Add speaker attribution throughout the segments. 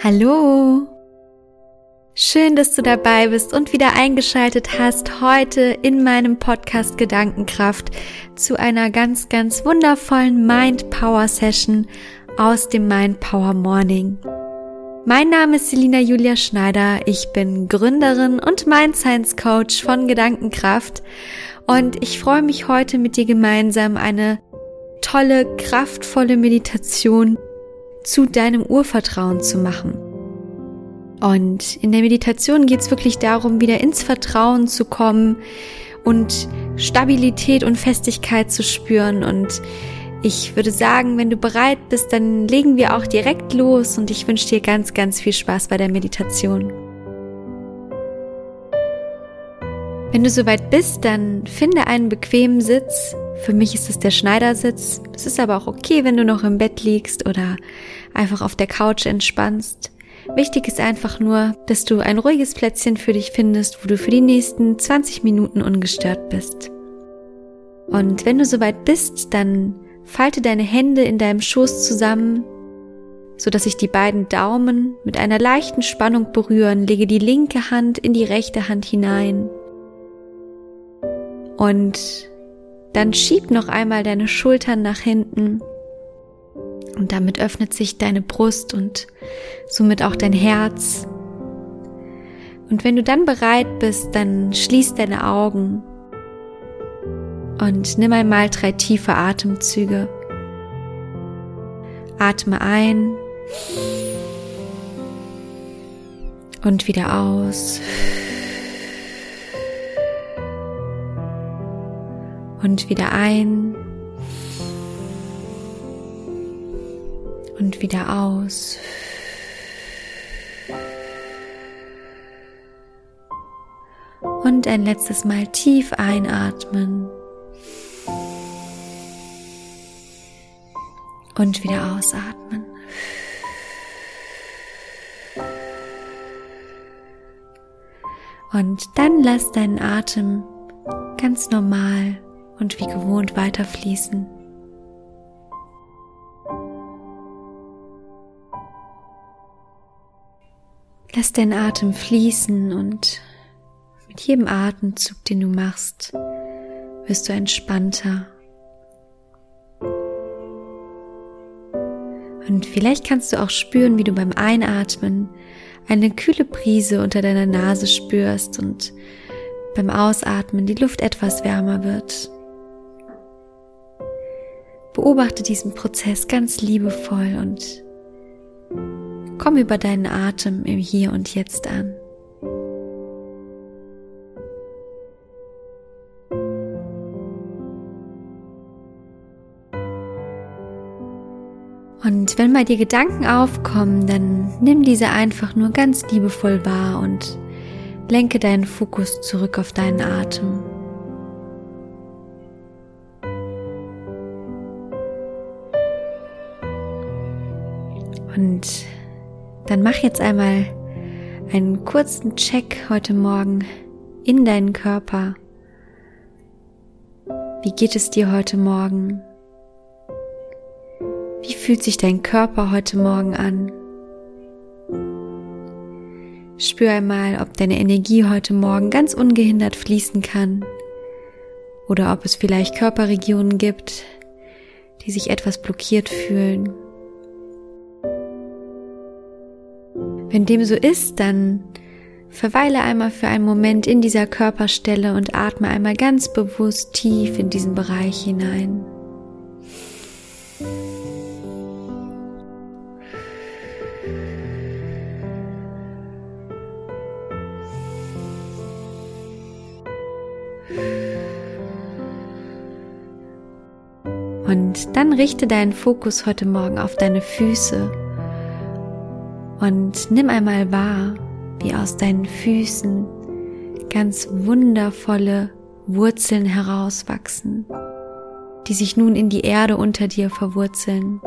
Speaker 1: Hallo! Schön, dass du dabei bist und wieder eingeschaltet hast heute in meinem Podcast Gedankenkraft zu einer ganz, ganz wundervollen Mind Power Session aus dem Mind Power Morning. Mein Name ist Selina Julia Schneider. Ich bin Gründerin und Mind Science Coach von Gedankenkraft und ich freue mich heute mit dir gemeinsam eine tolle, kraftvolle Meditation zu deinem Urvertrauen zu machen. Und in der Meditation geht es wirklich darum, wieder ins Vertrauen zu kommen und Stabilität und Festigkeit zu spüren. Und ich würde sagen, wenn du bereit bist, dann legen wir auch direkt los und ich wünsche dir ganz, ganz viel Spaß bei der Meditation. Wenn du soweit bist, dann finde einen bequemen Sitz. Für mich ist es der Schneidersitz. Es ist aber auch okay, wenn du noch im Bett liegst oder einfach auf der Couch entspannst. Wichtig ist einfach nur, dass du ein ruhiges Plätzchen für dich findest, wo du für die nächsten 20 Minuten ungestört bist. Und wenn du soweit bist, dann falte deine Hände in deinem Schoß zusammen, so dass sich die beiden Daumen mit einer leichten Spannung berühren. Lege die linke Hand in die rechte Hand hinein. Und dann schieb noch einmal deine Schultern nach hinten und damit öffnet sich deine Brust und somit auch dein Herz. Und wenn du dann bereit bist, dann schließ deine Augen und nimm einmal drei tiefe Atemzüge. Atme ein und wieder aus. Und wieder ein und wieder aus. Und ein letztes Mal tief einatmen. Und wieder ausatmen. Und dann lass deinen Atem ganz normal und wie gewohnt weiterfließen. Lass deinen Atem fließen und mit jedem Atemzug, den du machst, wirst du entspannter. Und vielleicht kannst du auch spüren, wie du beim Einatmen eine kühle Brise unter deiner Nase spürst und beim Ausatmen die Luft etwas wärmer wird. Beobachte diesen Prozess ganz liebevoll und Komm über deinen Atem im Hier und Jetzt an. Und wenn bei dir Gedanken aufkommen, dann nimm diese einfach nur ganz liebevoll wahr und lenke deinen Fokus zurück auf deinen Atem. Und dann mach jetzt einmal einen kurzen Check heute Morgen in deinen Körper. Wie geht es dir heute Morgen? Wie fühlt sich dein Körper heute Morgen an? Spür einmal, ob deine Energie heute Morgen ganz ungehindert fließen kann oder ob es vielleicht Körperregionen gibt, die sich etwas blockiert fühlen. Wenn dem so ist, dann verweile einmal für einen Moment in dieser Körperstelle und atme einmal ganz bewusst tief in diesen Bereich hinein. Und dann richte deinen Fokus heute Morgen auf deine Füße und nimm einmal wahr, wie aus deinen Füßen ganz wundervolle Wurzeln herauswachsen, die sich nun in die Erde unter dir verwurzeln.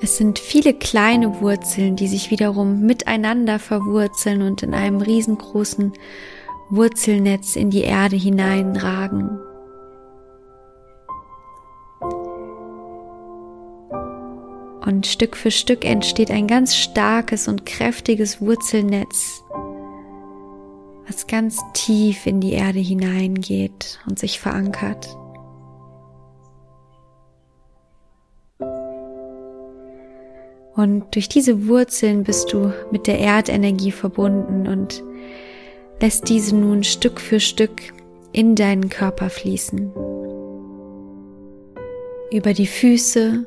Speaker 1: Es sind viele kleine Wurzeln, die sich wiederum miteinander verwurzeln und in einem riesengroßen Wurzelnetz in die Erde hineinragen. Und Stück für Stück entsteht ein ganz starkes und kräftiges Wurzelnetz, was ganz tief in die Erde hineingeht und sich verankert. Und durch diese Wurzeln bist du mit der Erdenergie verbunden und lässt diese nun Stück für Stück in deinen Körper fließen. Über die Füße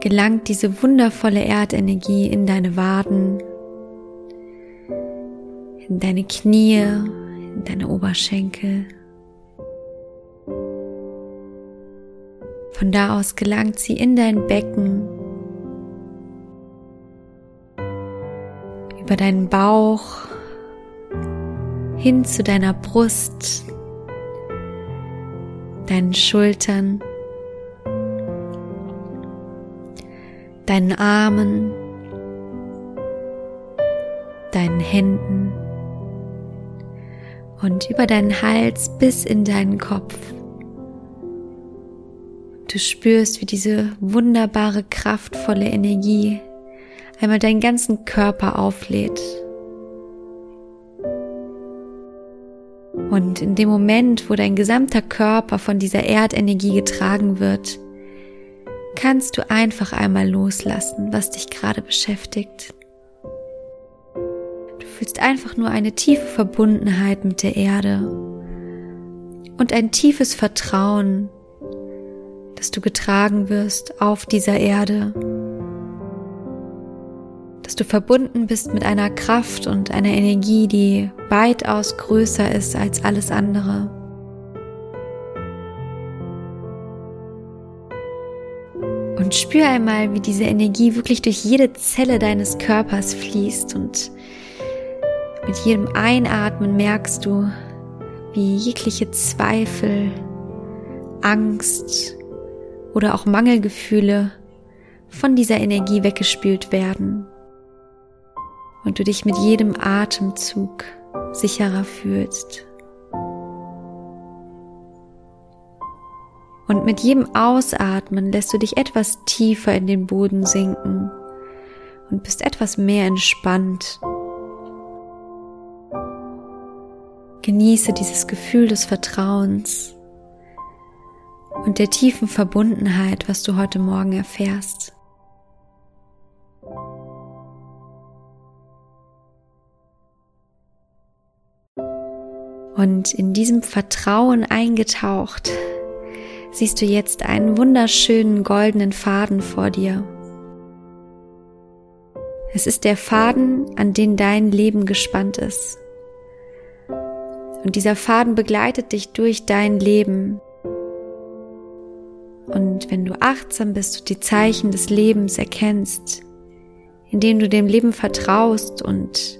Speaker 1: gelangt diese wundervolle Erdenergie in deine Waden, in deine Knie, in deine Oberschenkel. Von da aus gelangt sie in dein Becken, über deinen Bauch, hin zu deiner Brust, deinen Schultern, deinen Armen, deinen Händen und über deinen Hals bis in deinen Kopf. Du spürst, wie diese wunderbare, kraftvolle Energie einmal deinen ganzen Körper auflädt. Und in dem Moment, wo dein gesamter Körper von dieser Erdenergie getragen wird, kannst du einfach einmal loslassen, was dich gerade beschäftigt. Du fühlst einfach nur eine tiefe Verbundenheit mit der Erde und ein tiefes Vertrauen, dass du getragen wirst auf dieser Erde, dass du verbunden bist mit einer Kraft und einer Energie, die weitaus größer ist als alles andere. Und spür einmal, wie diese Energie wirklich durch jede Zelle deines Körpers fließt. Und mit jedem Einatmen merkst du, wie jegliche Zweifel, Angst oder auch Mangelgefühle von dieser Energie weggespült werden. Und du dich mit jedem Atemzug sicherer fühlst. Und mit jedem Ausatmen lässt du dich etwas tiefer in den Boden sinken und bist etwas mehr entspannt. Genieße dieses Gefühl des Vertrauens und der tiefen Verbundenheit, was du heute Morgen erfährst. Und in diesem Vertrauen eingetaucht, siehst du jetzt einen wunderschönen goldenen Faden vor dir. Es ist der Faden, an den dein Leben gespannt ist. Und dieser Faden begleitet dich durch dein Leben. Und wenn du achtsam bist und die Zeichen des Lebens erkennst, indem du dem Leben vertraust und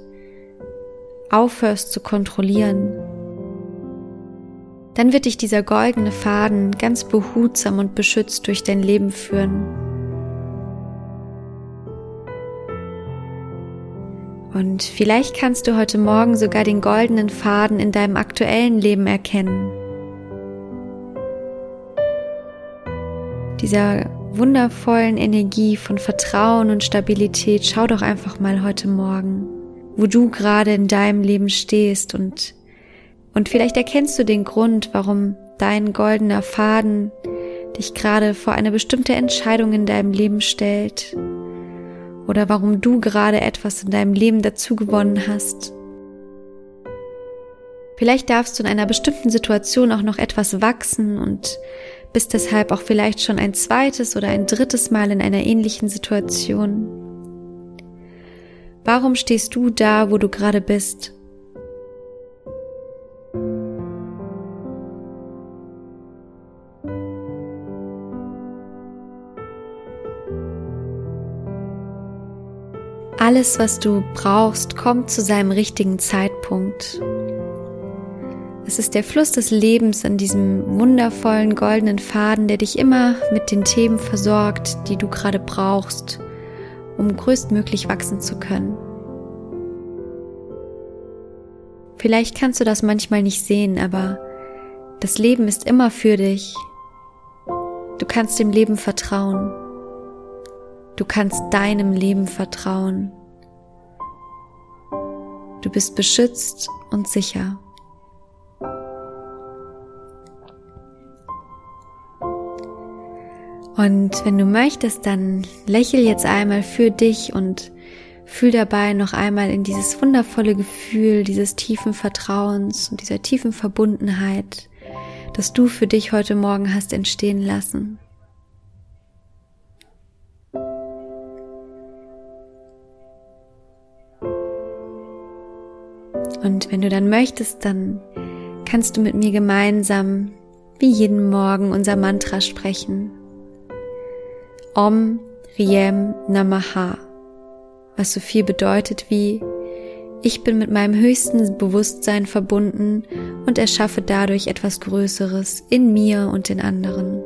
Speaker 1: aufhörst zu kontrollieren, dann wird dich dieser goldene Faden ganz behutsam und beschützt durch dein Leben führen. Und vielleicht kannst du heute Morgen sogar den goldenen Faden in deinem aktuellen Leben erkennen. Dieser wundervollen Energie von Vertrauen und Stabilität, schau doch einfach mal heute Morgen, wo du gerade in deinem Leben stehst und und vielleicht erkennst du den Grund, warum dein goldener Faden dich gerade vor eine bestimmte Entscheidung in deinem Leben stellt oder warum du gerade etwas in deinem Leben dazu gewonnen hast. Vielleicht darfst du in einer bestimmten Situation auch noch etwas wachsen und bist deshalb auch vielleicht schon ein zweites oder ein drittes Mal in einer ähnlichen Situation. Warum stehst du da, wo du gerade bist? Alles, was du brauchst, kommt zu seinem richtigen Zeitpunkt. Es ist der Fluss des Lebens an diesem wundervollen goldenen Faden, der dich immer mit den Themen versorgt, die du gerade brauchst, um größtmöglich wachsen zu können. Vielleicht kannst du das manchmal nicht sehen, aber das Leben ist immer für dich. Du kannst dem Leben vertrauen. Du kannst deinem Leben vertrauen. Du bist beschützt und sicher. Und wenn du möchtest, dann lächel jetzt einmal für dich und fühl dabei noch einmal in dieses wundervolle Gefühl dieses tiefen Vertrauens und dieser tiefen Verbundenheit, das du für dich heute Morgen hast entstehen lassen. Und wenn du dann möchtest, dann kannst du mit mir gemeinsam wie jeden Morgen unser Mantra sprechen. Om Riem Namaha, was so viel bedeutet wie ich bin mit meinem höchsten Bewusstsein verbunden und erschaffe dadurch etwas Größeres in mir und in anderen.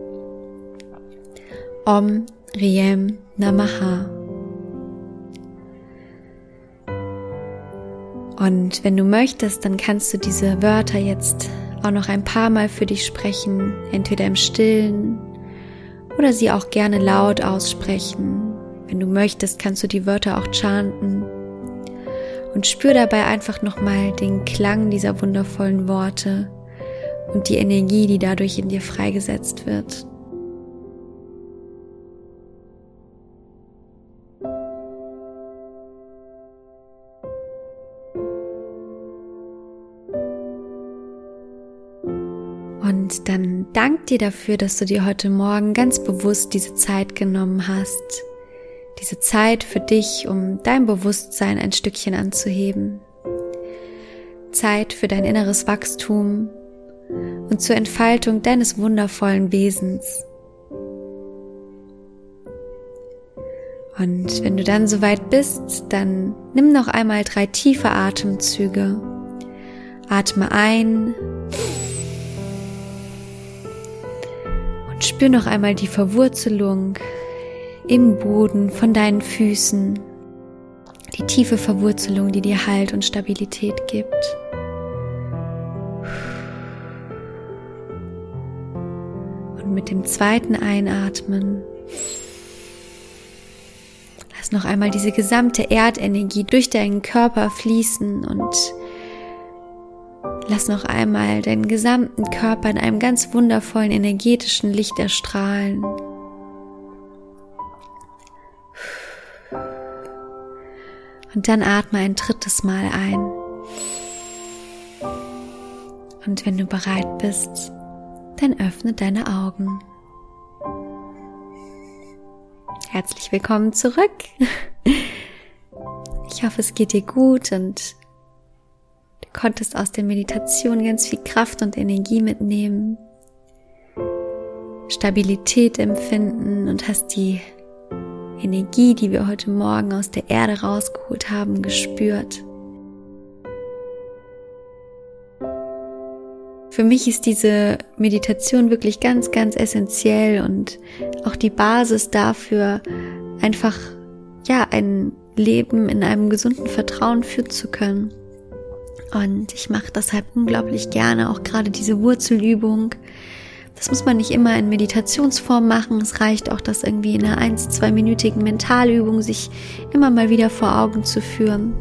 Speaker 1: Om Riem Namaha. Und wenn du möchtest, dann kannst du diese Wörter jetzt auch noch ein paar Mal für dich sprechen, entweder im stillen oder sie auch gerne laut aussprechen. Wenn du möchtest, kannst du die Wörter auch chanten und spür dabei einfach nochmal den Klang dieser wundervollen Worte und die Energie, die dadurch in dir freigesetzt wird. Und dann dank dir dafür, dass du dir heute Morgen ganz bewusst diese Zeit genommen hast. Diese Zeit für dich, um dein Bewusstsein ein Stückchen anzuheben. Zeit für dein inneres Wachstum und zur Entfaltung deines wundervollen Wesens. Und wenn du dann soweit bist, dann nimm noch einmal drei tiefe Atemzüge. Atme ein Spür noch einmal die Verwurzelung im Boden von deinen Füßen, die tiefe Verwurzelung, die dir Halt und Stabilität gibt. Und mit dem zweiten Einatmen lass noch einmal diese gesamte Erdenergie durch deinen Körper fließen und Lass noch einmal deinen gesamten Körper in einem ganz wundervollen energetischen Licht erstrahlen. Und dann atme ein drittes Mal ein. Und wenn du bereit bist, dann öffne deine Augen. Herzlich willkommen zurück. Ich hoffe, es geht dir gut und konntest aus der Meditation ganz viel Kraft und Energie mitnehmen, Stabilität empfinden und hast die Energie, die wir heute Morgen aus der Erde rausgeholt haben, gespürt. Für mich ist diese Meditation wirklich ganz, ganz essentiell und auch die Basis dafür, einfach, ja, ein Leben in einem gesunden Vertrauen führen zu können. Und ich mache deshalb unglaublich gerne auch gerade diese Wurzelübung. Das muss man nicht immer in Meditationsform machen. Es reicht auch, das irgendwie in einer ein, zweiminütigen Mentalübung sich immer mal wieder vor Augen zu führen.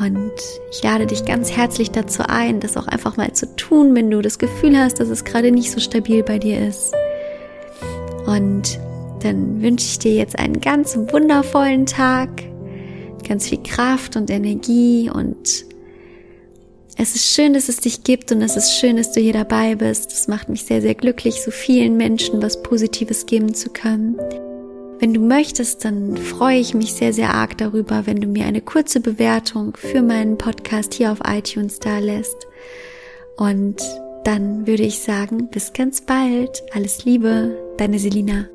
Speaker 1: Und ich lade dich ganz herzlich dazu ein, das auch einfach mal zu tun, wenn du das Gefühl hast, dass es gerade nicht so stabil bei dir ist. Und dann wünsche ich dir jetzt einen ganz wundervollen Tag, ganz viel Kraft und Energie und es ist schön, dass es dich gibt und es ist schön, dass du hier dabei bist. Es macht mich sehr, sehr glücklich, so vielen Menschen was Positives geben zu können. Wenn du möchtest, dann freue ich mich sehr, sehr arg darüber, wenn du mir eine kurze Bewertung für meinen Podcast hier auf iTunes da lässt. Und dann würde ich sagen, bis ganz bald. Alles Liebe, deine Selina.